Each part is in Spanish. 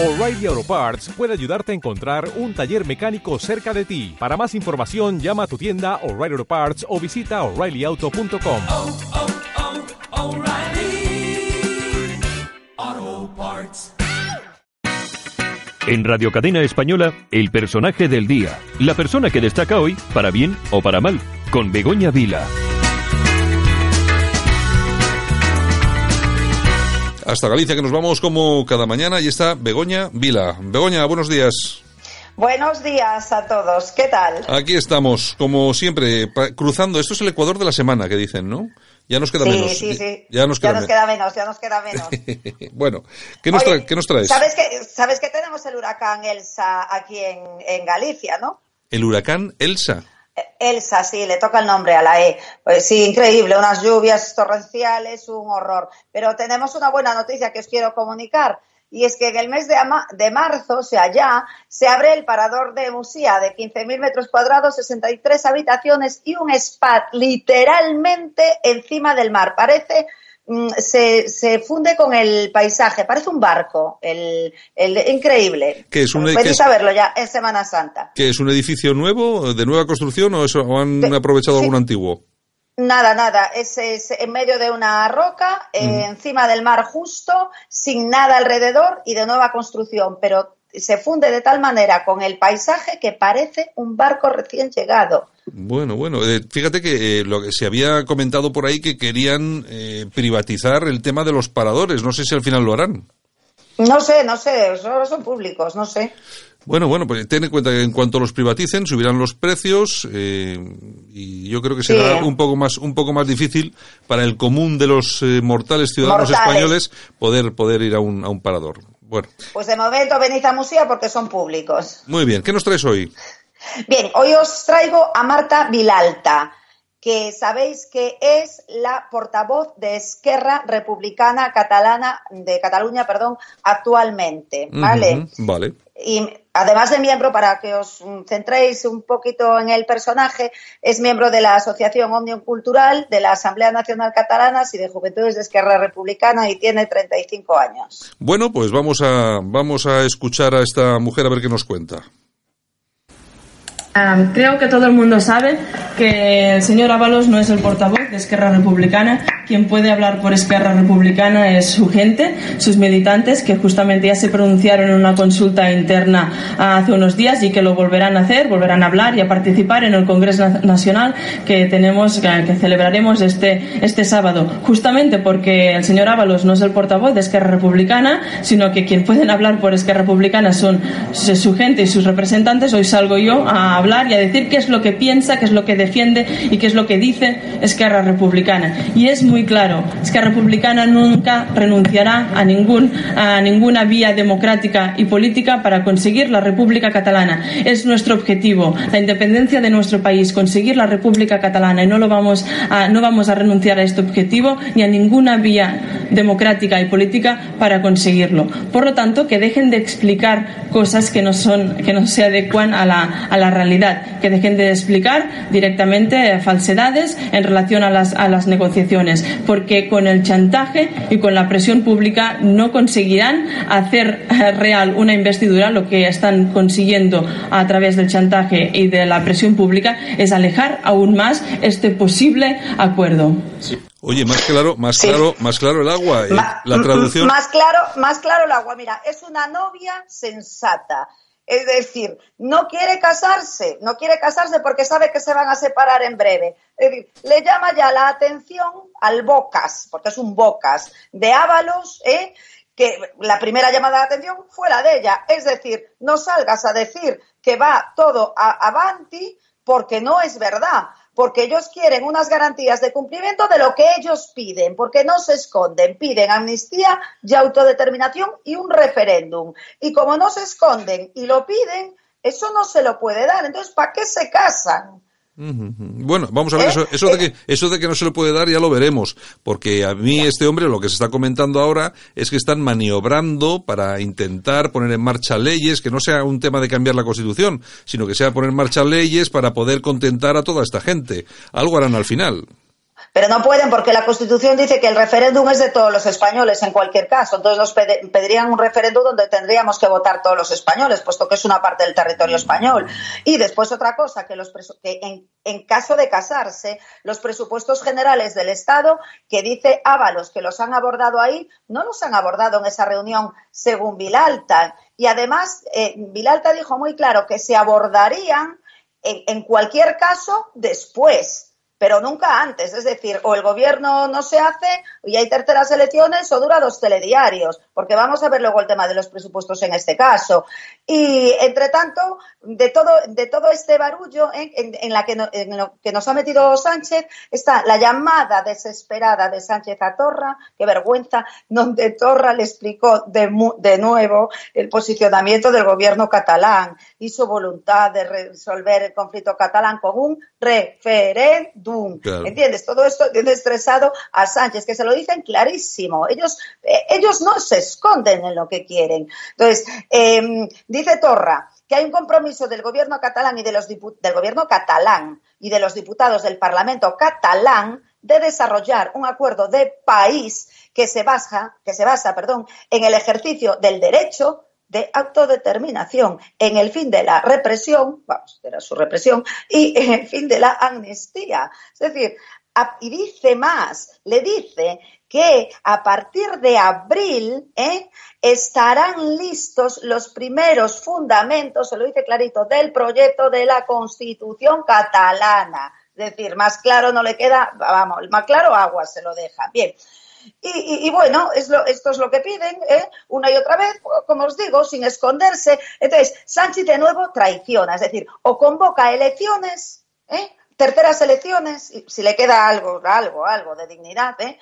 O'Reilly Auto Parts puede ayudarte a encontrar un taller mecánico cerca de ti. Para más información, llama a tu tienda O'Reilly Auto Parts o visita oreillyauto.com. oh, oh, O'Reilly Auto Parts. En Radio Cadena Española, el personaje del día. La persona que destaca hoy, para bien o para mal, con Begoña Vila. Hasta Galicia, que nos vamos como cada mañana, y está Begoña Vila. Begoña, buenos días. Buenos días a todos, ¿qué tal? Aquí estamos, como siempre, cruzando. Esto es el Ecuador de la semana que dicen, ¿no? Ya nos queda sí, menos. sí, sí. Ya nos queda, ya nos me- queda menos, ya nos queda menos. bueno, ¿qué nos, Oye, trae- qué nos traes? ¿Sabes que, sabes que tenemos el huracán Elsa aquí en, en Galicia, no? El huracán Elsa. Elsa, sí, le toca el nombre a la E. Pues sí, increíble, unas lluvias torrenciales, un horror. Pero tenemos una buena noticia que os quiero comunicar. Y es que en el mes de, de marzo, o sea, ya, se abre el parador de Musía de 15.000 metros cuadrados, 63 habitaciones y un spa literalmente encima del mar. Parece, se, se funde con el paisaje, parece un barco, el, el- increíble. Que es un- Podéis que es- saberlo ya en Semana Santa. ¿Qué es un edificio nuevo, de nueva construcción o, eso, o han De- aprovechado sí. algún antiguo? Nada, nada. Es, es en medio de una roca, eh, encima del mar justo, sin nada alrededor y de nueva construcción, pero se funde de tal manera con el paisaje que parece un barco recién llegado. Bueno, bueno, eh, fíjate que eh, lo que se había comentado por ahí que querían eh, privatizar el tema de los paradores. No sé si al final lo harán. No sé, no sé, solo son públicos, no sé. Bueno, bueno, pues ten en cuenta que en cuanto los privaticen subirán los precios eh, y yo creo que será Sí. un poco más un poco más difícil para el común de los eh, mortales ciudadanos Mortales. españoles poder poder ir a un, a un parador. Bueno, Pues de momento venid a Musea porque son públicos. muy bien. ¿Qué nos traes hoy? Bien, hoy os traigo a Marta Vilalta, que sabéis que es la portavoz de Esquerra Republicana Catalana de Cataluña, perdón, actualmente, ¿vale? Vale. Y además de miembro, para que os centréis un poquito en el personaje, es miembro de la Asociación Omnium Cultural, de la Asamblea Nacional Catalana y de Juventudes de Esquerra Republicana y tiene 35 años. Bueno, pues vamos a vamos a escuchar a esta mujer a ver qué nos cuenta. Ah, creo que todo el mundo sabe que el señor Ábalos no es el portavoz de Esquerra Republicana. Quien puede hablar por Esquerra Republicana es su gente, sus militantes, que justamente ya se pronunciaron en una consulta interna hace unos días y que lo volverán a hacer, volverán a hablar y a participar en el Congreso Na- Nacional que tenemos, que, celebraremos este, este sábado. Justamente porque el señor Ábalos no es el portavoz de Esquerra Republicana, sino que quien pueden hablar por Esquerra Republicana son su gente y sus representantes. Hoy salgo yo a hablar y a decir qué es lo que piensa, qué es lo que defiende y qué es lo que dice Esquerra Republicana. Y es muy claro, Esquerra Republicana nunca renunciará a, ningún, a ninguna vía democrática y política para conseguir la República Catalana. Es nuestro objetivo, la independencia de nuestro país, conseguir la República Catalana y no, lo vamos a, no vamos a renunciar a este objetivo ni a ninguna vía democrática y política para conseguirlo. Por lo tanto, que dejen de explicar cosas que no, son, que no se adecuan la, a la realidad, que dejen de explicar directamente falsedades en relación a las, a las negociaciones, porque con el chantaje y con la presión pública no conseguirán hacer eh, real una investidura. Lo que están consiguiendo a través del chantaje y de la presión pública es alejar aún más este posible acuerdo. Oye, más claro, más Sí. claro, más claro el agua. eh. La traducción. Más claro, más claro el agua. Mira, es una novia sensata. Es decir, no quiere casarse, no quiere casarse porque sabe que se van a separar en breve. Es decir, le llama ya la atención al Bocas, porque es un Bocas, de Ábalos, ¿eh? que la primera llamada de atención fue la de ella. Es decir, no salgas a decir que va todo a avanti porque no es verdad porque ellos quieren unas garantías de cumplimiento de lo que ellos piden, porque no se esconden, piden amnistía y autodeterminación y un referéndum. Y como no se esconden y lo piden, eso no se lo puede dar. Entonces, ¿para qué se casan? Bueno, vamos a ver, ¿Eh? eso, eso, de que, eso de que no se le puede dar ya lo veremos, porque a mí este hombre lo que se está comentando ahora es que están maniobrando para intentar poner en marcha leyes, que no sea un tema de cambiar la Constitución, sino que sea poner en marcha leyes para poder contentar a toda esta gente. Algo harán al final. Pero no pueden porque la Constitución dice que el referéndum es de todos los españoles en cualquier caso. Entonces nos pedirían un referéndum donde tendríamos que votar todos los españoles, puesto que es una parte del territorio español. Y después otra cosa, que, los que en, caso de casarse, los presupuestos generales del Estado, que dice Ábalos que los han abordado ahí, no los han abordado en esa reunión según Vilalta. Y además, eh, Vilalta dijo muy claro que se abordarían en cualquier caso después pero nunca antes. Es decir, o el gobierno no se hace y hay terceras elecciones o dura dos telediarios, porque vamos a ver luego el tema de los presupuestos en este caso. Y, entre tanto, de todo, este barullo en, la que, no- en lo que nos ha metido Sánchez está la llamada desesperada de Sánchez a Torra, qué vergüenza, donde Torra le explicó de, de nuevo el posicionamiento del gobierno catalán y su voluntad de resolver el conflicto catalán con un referéndum. Claro. ¿Entiendes? Todo esto tiene estresado a Sánchez, que se lo dicen clarísimo. Ellos, eh, ellos no se esconden en lo que quieren. Entonces, eh, dice Torra que hay un compromiso del gobierno catalán y de los del gobierno catalán y de los diputados del Parlamento catalán de desarrollar un acuerdo de país que se basa, que se basa, perdón, en el ejercicio del derecho de autodeterminación, en el fin de la represión, vamos, era su represión, y en el fin de la amnistía. Es decir, y dice más, le dice que a partir de abril ¿eh? estarán listos los primeros fundamentos, se lo dice clarito, del proyecto de la Constitución catalana. Es decir, más claro no le queda, vamos, más claro agua se lo deja. Bien. Y, y- y bueno, es lo- esto es lo que piden, ¿eh? una y otra vez, como os digo, sin esconderse. Entonces, Sánchez de nuevo traiciona, es decir, o convoca elecciones, ¿eh? terceras elecciones, si le queda algo, algo, algo de dignidad, ¿eh?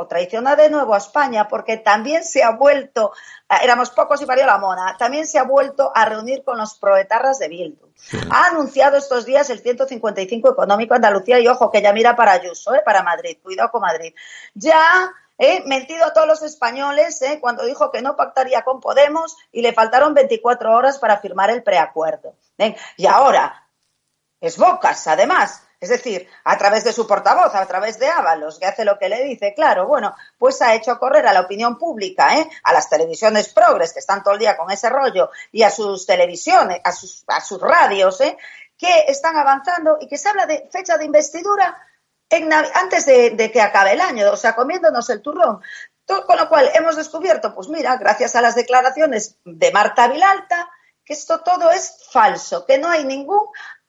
o traiciona de nuevo a España, porque también se ha vuelto, eh, éramos pocos y parió la mona, también se ha vuelto a reunir con los proetarras de Bildu. Ha anunciado estos días el 155 económico Andalucía y ojo que ya mira para Ayuso, eh, para Madrid, cuidado con Madrid. Ya eh, mentido a todos los españoles eh, cuando dijo que no pactaría con Podemos y le faltaron 24 horas para firmar el preacuerdo. Y ahora, es Bocas, además. Es decir, a través de su portavoz, a través de Ábalos, que hace lo que le dice, claro, bueno, pues ha hecho correr a la opinión pública, ¿eh? a las televisiones progres que están todo el día con ese rollo y a sus televisiones, a sus, a sus radios, ¿eh? que están avanzando y que se habla de fecha de investidura antes de, que acabe el año, o sea, comiéndonos el turrón. To- Con lo cual hemos descubierto, pues mira, gracias a las declaraciones de Marta Vilalta, que esto todo es falso, que no hay ningún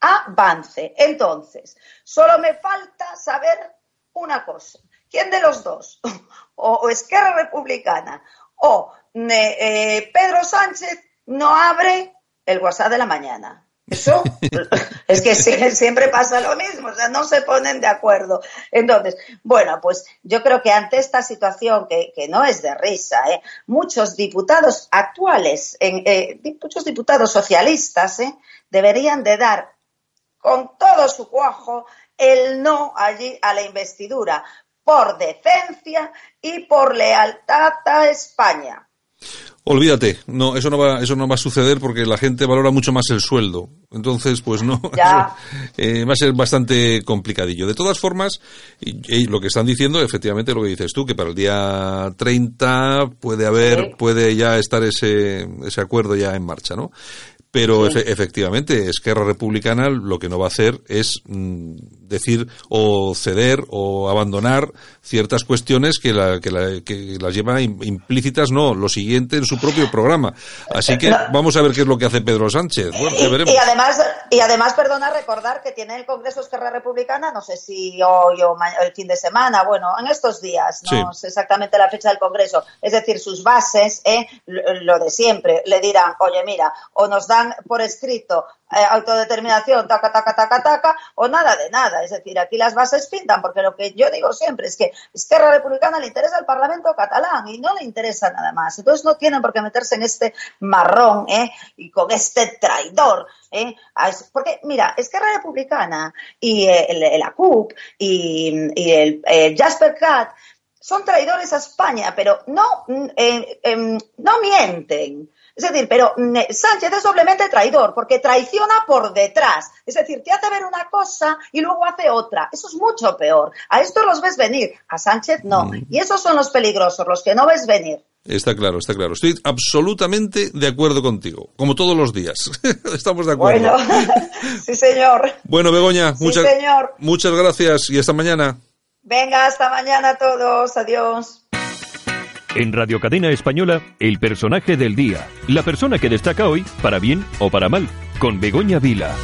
avance. Entonces, solo me falta saber una cosa. ¿Quién de los dos, o, o Esquerra Republicana o eh, Pedro Sánchez, no abre el WhatsApp de la mañana? Eso es que sie- siempre pasa lo mismo, o sea, no se ponen de acuerdo. Entonces, bueno, pues yo creo que ante esta situación que, que no es de risa, ¿eh? muchos diputados actuales, en, eh, muchos diputados socialistas, ¿eh? deberían de dar con todo su cuajo el no allí a la investidura por decencia y por lealtad a España. Olvídate, no, eso no va, eso no va a suceder porque la gente valora mucho más el sueldo. Entonces, pues no, Ya. eh, va a ser bastante complicadillo. De todas formas, y, y lo que están diciendo, efectivamente, lo que dices tú, que para el día 30 puede haber, Sí. puede ya estar ese, ese acuerdo ya en marcha, ¿no? Pero efe- efectivamente, Esquerra Republicana lo que no va a hacer es mm, decir o ceder o abandonar ciertas cuestiones que, la, que, la- que las lleva im- implícitas, no, lo siguiente en su propio programa. Así que vamos a ver qué es lo que hace Pedro Sánchez. Bueno, Y, veremos. y además, y además, perdona recordar que tiene el Congreso Esquerra Republicana, no sé si hoy o el fin de semana, bueno, en estos días, no Sí. sé exactamente la fecha del Congreso, es decir, sus bases, ¿eh? lo de siempre, le dirán, oye, mira, o nos dan por escrito eh, autodeterminación, taca, taca, taca, taca, o nada de nada. Es decir, aquí las bases pintan, porque lo que yo digo siempre es que Esquerra Republicana le interesa el Parlamento catalán y no le interesa nada más. Entonces no tienen por qué meterse en este marrón, ¿eh? Y con este traidor, ¿eh? Porque, mira, Esquerra Republicana y eh, el, el ACUP y, y el eh, Jasper Cat son traidores a España, pero no, mm, eh, em, no mienten. Es decir, pero mm, eh, Sánchez es doblemente traidor porque traiciona por detrás. Es decir, te hace ver una cosa y luego hace otra. Eso es mucho peor. A estos los ves venir, a Sánchez no. Y esos son los peligrosos, los que no ves venir. Está claro, está claro. Estoy absolutamente de acuerdo contigo, como todos los días. Estamos de acuerdo. Bueno, sí señor. Bueno, Begoña, Sí, muchas, señor. muchas gracias y hasta mañana. Venga, hasta mañana a todos. Adiós. En Radio Cadena Española, el personaje del día. La persona que destaca hoy, para bien o para mal, con Begoña Vila.